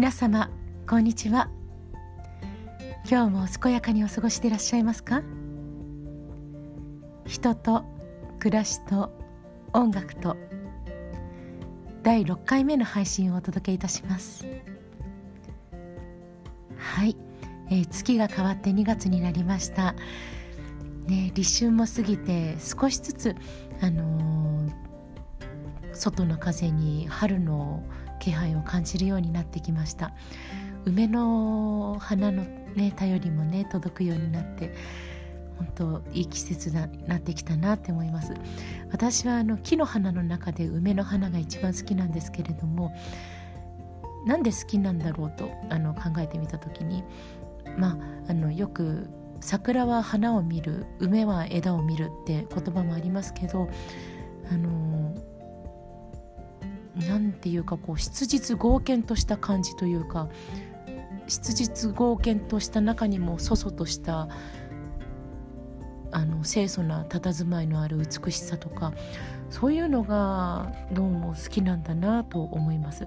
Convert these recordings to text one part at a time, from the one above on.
皆様こんにちは。今日も健やかにお過ごしでいらっしゃいますか？人と暮らしと音楽と第6回目の配信をお届けいたします。はい、えー、月が変わって2月になりました。ね立春も過ぎて少しずつあのー、外の風に春の気配を感じるようになってきました。梅の花のね便りもね届くようになって本当いい季節になってきたなって思います。私はあの木の花の中で梅の花が一番好きなんですけれどもなんで好きなんだろうとあの考えてみた時にまああのよく桜は花を見る梅は枝を見るって言葉もありますけどあのなんていうかこう質実剛健とした感じというか質実剛健とした中にもそそとしたあの清楚な佇まいのある美しさとかそういうのがどうも好きなんだなと思います。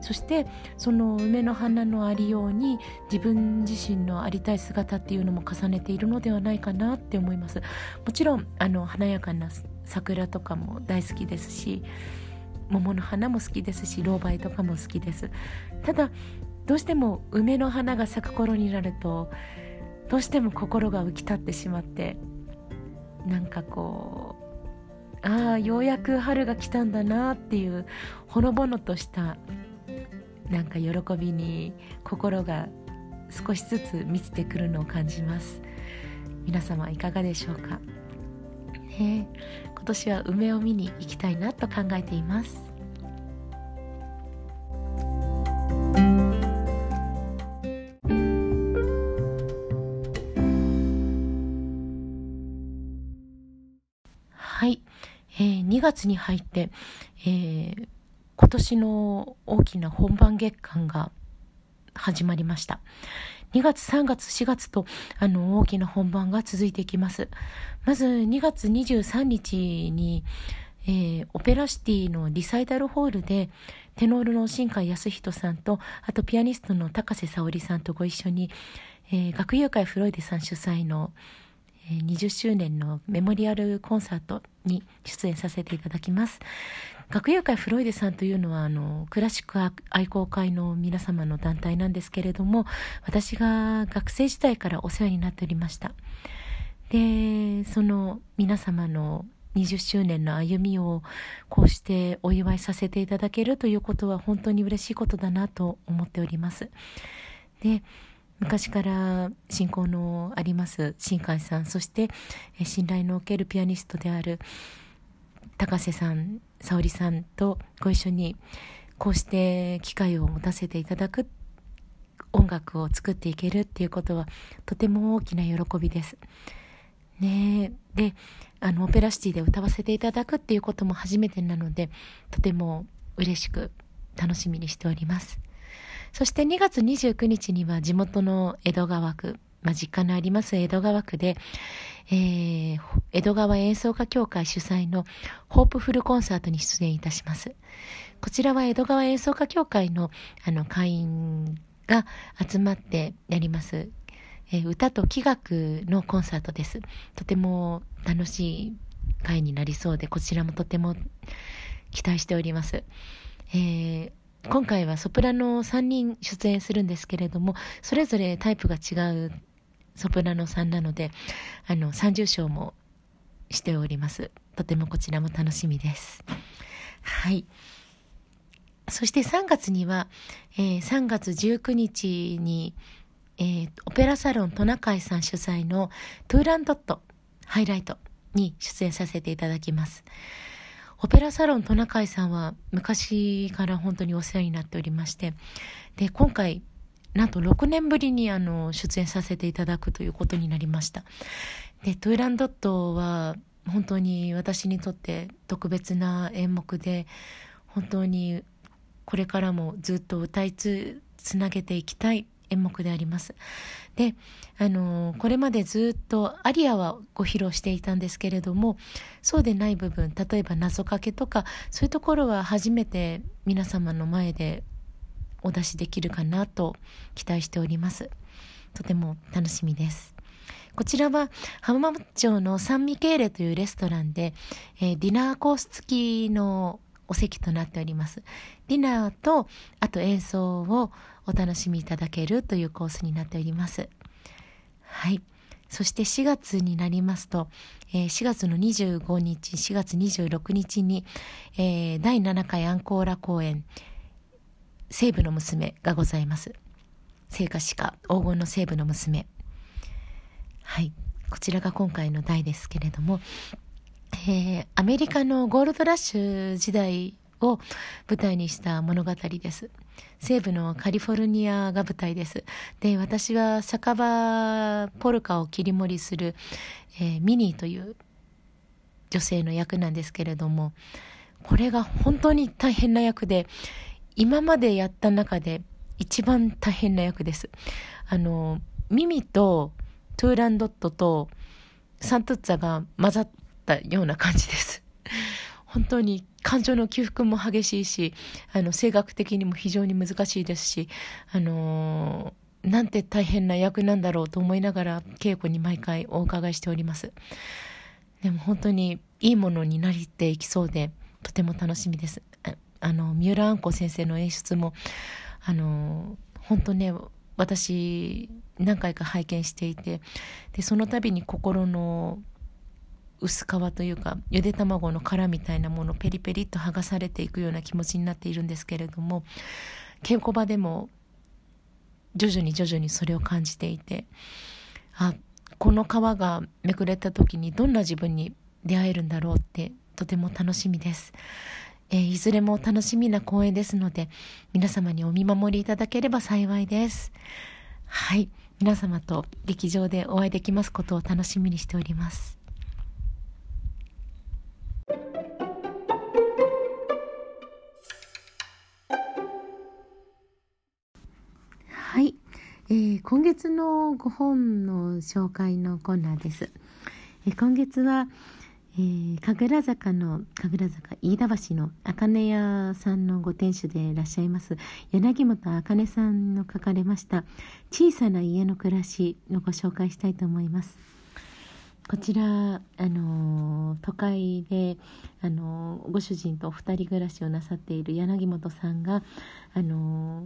そしてその梅の花のありように自分自身のありたい姿っていうのも重ねているのではないかなって思います。もちろんあの華やかな桜とかも大好きですし桃の花も好きですしロウバイとかも好きです。ただどうしても梅の花が咲く頃になるとどうしても心が浮き立ってしまってなんかこうああようやく春が来たんだなっていうほのぼのとしたなんか喜びに心が少しずつ満ちてくるのを感じます。皆様いかがでしょうか？ね。今年は梅を見に行きたいなと考えています。はい、えー、2月に入って、えー、今年の大きな本番月間が始まりました。2月、3月、4月と、あの、大きな本番が続いていきます。まず、2月23日に、えー、オペラシティのリサイタルホールで、テノールの新海康人さんと、あとピアニストの高瀬沙織さんとご一緒に、えー、学友会フロイデさん主催の、え、20周年のメモリアルコンサートに出演させていただきます。学友会フロイデさんというのはあのクラシック愛好会の皆様の団体なんですけれども私が学生時代からお世話になっておりました。でその皆様の20周年の歩みをこうしてお祝いさせていただけるということは本当に嬉しいことだなと思っております。で昔から親交のあります新海さんそして信頼のおけるピアニストである高瀬さん沙織さんとご一緒にこうして機会を持たせていただく音楽を作っていけるっていうことはとても大きな喜びです。ねであのオペラシティで歌わせていただくっていうことも初めてなのでとても嬉しく楽しみにしております。そして2月29日には地元の江戸川区まあ、実家のあります江戸川区で、えー、江戸川演奏家協会主催のホープフルコンサートに出演いたします。こちらは江戸川演奏家協会のあの会員が集まってやります、えー、歌と器楽のコンサートです。とても楽しい会になりそうで、こちらもとても期待しております。えー今回はソプラノ3人出演するんですけれども、それぞれタイプが違うソプラノさんなので、あの、30章もしております。とてもこちらも楽しみです。はい。そして3月には、えー、3月19日に、えー、オペラサロントナカイさん主催のトゥーランドットハイライトに出演させていただきます。オペラサロントナカイさんは昔から本当にお世話になっておりまして、で、今回なんと6年ぶりにあの出演させていただくということになりました。で、トゥーランドットは本当に私にとって特別な演目で、本当にこれからもずっと歌いつつなげていきたい演目であります。で、あのこれまでずっとアリアはご披露していたんですけれども、そうでない部分、例えば謎かけとか、そういうところは初めて皆様の前でお出しできるかなと期待しておりますとても楽しみですこちらは浜松町のサンミケーレというレストランで、えー、ディナーコース付きのお席となっております。ディナーと、あと演奏をお楽しみいただけるというコースになっております。はい。そして4月になりますと、えー、4月の25日、4月26日に、えー、第7回アンコーラ公演、西部の娘がございます。聖歌詩歌、黄金の西部の娘。はい。こちらが今回の題ですけれども、えー、アメリカのゴールドラッシュ時代を舞台にした物語です。西部のカリフォルニアが舞台です。で、私は酒場ポルカを切り盛りする、えー、ミニーという女性の役なんですけれども、これが本当に大変な役で、今までやった中で一番大変な役です。あの、ミミとトゥーランドットとサントッツァが混ざったような感じです。本当に感情の起伏も激しいし、あの、性格的にも非常に難しいですし、あのー、なんて大変な役なんだろうと思いながら稽古に毎回お伺いしております。でも本当にいいものになりていきそうで、とても楽しみです。あの、三浦杏子先生の演出も、あの、本当ね、私何回か拝見していてでその度に心の薄皮というかゆで卵の殻みたいなものペリペリっと剥がされていくような気持ちになっているんですけれども稽古場でも徐々に徐々にそれを感じていてあこの皮がめくれた時にどんな自分に出会えるんだろうってとても楽しみです。えー、いずれも楽しみな公演ですので、皆様にお見守りいただければ幸いです。はい。皆様と劇場でお会いできますことを楽しみにしております。はい。えー、今月の5本の紹介のコーナーです。えー、今月は、えー、神楽坂の神楽坂飯田橋の茜屋さんのご店主でいらっしゃいます柳本茜さんの書かれました小さな家の暮らしのご紹介したいと思います。こちらあの都会であのご主人とお二人暮らしをなさっている柳本さんがあの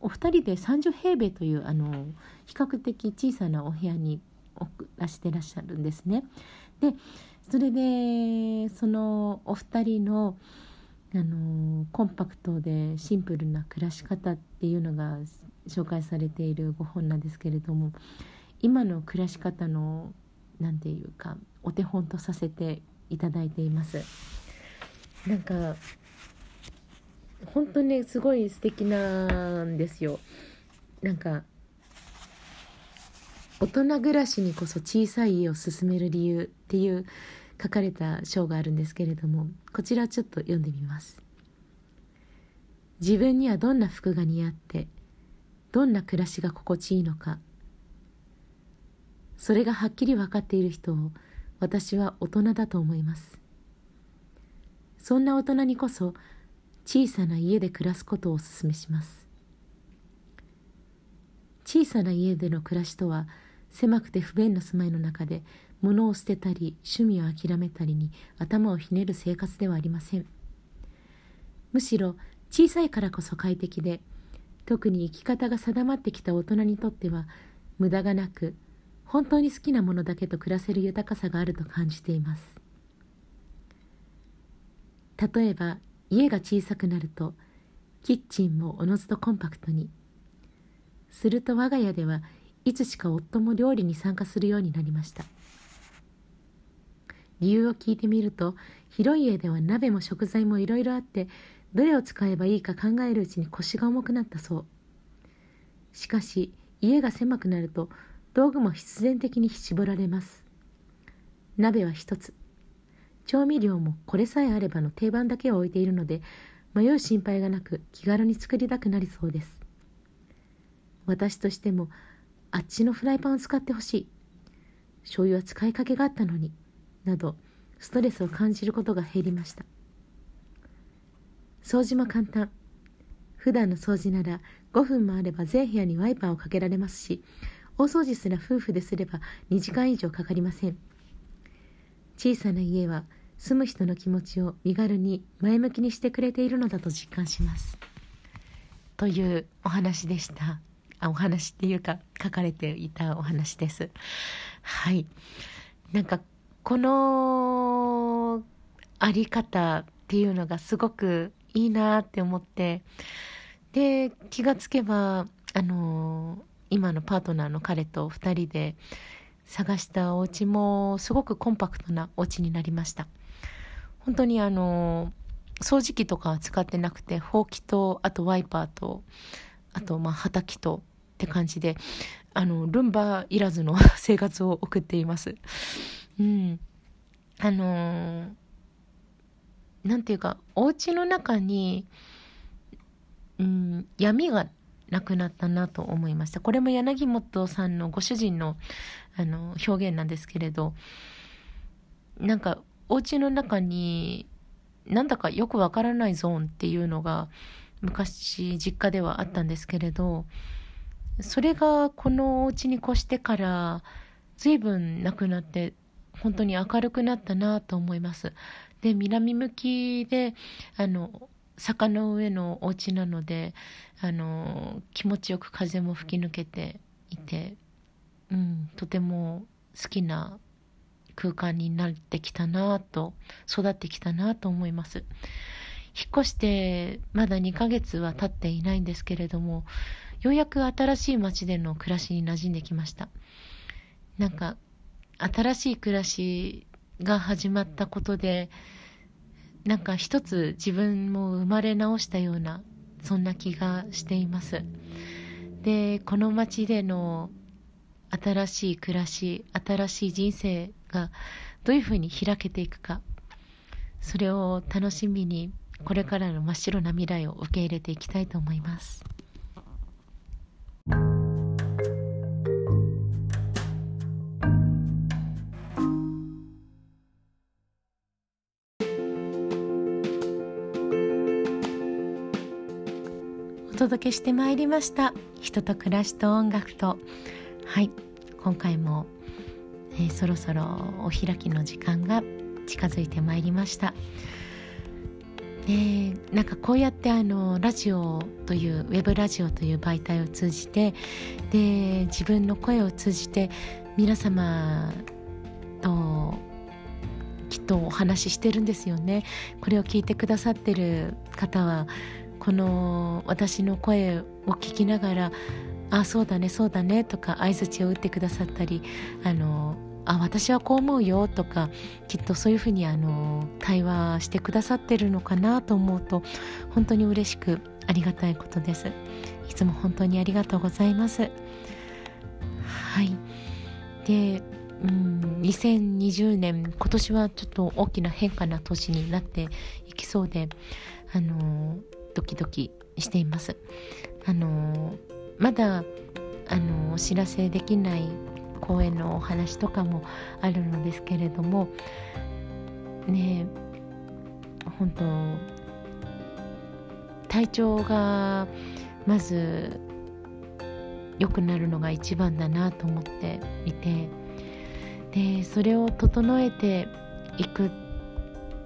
お二人で30平米というあの比較的小さなお部屋に暮らしてらっしゃるんですね。でそれでそのお二人のあのコンパクトでシンプルな暮らし方っていうのが紹介されているご本なんですけれども今の暮らし方の何て言うかお手本とさせていただいています。なんか本当にすごい素敵なんですよ。なんか大人暮らしにこそ小さい家を進める理由っていう書かれた章があるんですけれどもこちらちょっと読んでみます。自分にはどんな服が似合ってどんな暮らしが心地いいのか。それがはっきり分かっている人を私は大人だと思います。そんな大人にこそ小さな家で暮らすことをお勧めします。小さな家での暮らしとは狭くて不便な住まいの中で物を捨てたり趣味を諦めたりに頭をひねる生活ではありません。むしろ小さいからこそ快適で特に生き方が定まってきた大人にとっては無駄がなく本当に好きなものだけと暮らせる豊かさがあると感じています。例えば家が小さくなるとキッチンもおのずとコンパクトに。すると我が家ではいつしか夫も料理に参加するようになりました。理由を聞いてみると広い家では鍋も食材もいろいろあってどれを使えばいいか考えるうちに腰が重くなったそう。しかし家が狭くなると道具も必然的に絞られます。鍋は一つ。調味料もこれさえあればの定番だけを置いているので迷う心配がなく気軽に作りたくなりそうです。私としてもあっちのフライパンを使ってほしい。醤油は使いかけがあったのに。などストレスを感じることが減りました。掃除も簡単。普段の掃除なら5分もあれば全部屋にワイパーをかけられますし大掃除すら夫婦ですれば2時間以上かかりません。小さな家は住む人の気持ちを身軽に前向きにしてくれているのだと実感します。というお話でした。お話っていうか書かれていたお話です。はい。なんかこのあり方っていうのがすごくいいなって思ってで気がつけばあの今のパートナーの彼と2人で探したお家もすごくコンパクトなお家になりました。本当にあの掃除機とかは使ってなくてほうきとあとワイパーとあとまあ畑とって感じであのルンバいらずの 生活を送っています。うん。あのなんていうかお家の中に、うん、闇がなくなったなと思いました。これも柳本さんのご主人のあの表現なんですけれどなんかお家の中になんだかよくわからないゾーンっていうのが昔実家ではあったんですけれどそれがこのお家に越してから随分なくなって本当に明るくなったなと思います。で南向きであの坂の上のお家なのであの気持ちよく風も吹き抜けていて、うん、とても好きな空間になってきたなと育ってきたなと思います引っ越してまだ2ヶ月は経っていないんですけれどもようやく新しい街での暮らしに馴染んできました。なんか新しい暮らしが始まったことでなんか一つ自分も生まれ直したようなそんな気がしています。でこの街での新しい暮らし新しい人生がどういうふうに開けていくかそれを楽しみにこれからの真っ白な未来を受け入れていきたいと思います。お届けしてまいりました。人と暮らしと音楽と。はい。今回も、えー、そろそろお開きの時間が近づいてまいりました。でなんかこうやってあのラジオというウェブラジオという媒体を通じてで自分の声を通じて皆様ときっとお話ししてるんですよね。これを聞いてくださってる方はこの私の声を聞きながら「あそうだねそうだね」とか相づちを打ってくださったり「あのあ私はこう思うよ」とかきっとそういうふうにあの対話してくださってるのかなと思うと本当に嬉しくありがたいことです。いつも本当にありがとうございます。はいでうん2020年今年はちょっと大きな変化な年になっていきそうであのドキドキしています。あのまだあのお知らせできない公演のお話とかもあるのですけれどもね本当体調がまず良くなるのが一番だなと思っていてでそれを整えていくっ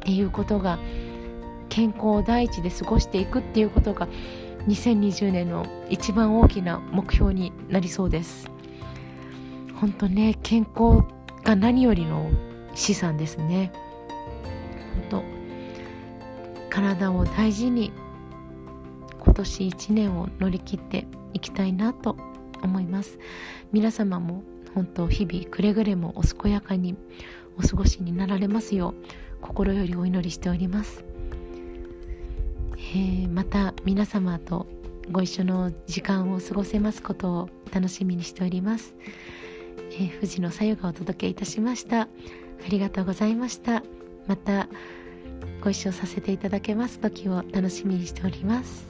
ていうことが健康を第一で過ごしていくっていうことが2020年の一番大きな目標になりそうです。本当ね健康が何よりの資産ですね。本当体を大事に今年1年を乗り切っていきたいなと思います。皆様も本当日々くれぐれもお健やかにお過ごしになられますよう心よりお祈りしております。えー、また皆様とご一緒の時間を過ごせますことを楽しみにしております、えー、藤野さゆがお届けいたしました。ありがとうございました。またご一緒させていただけます時を楽しみにしております。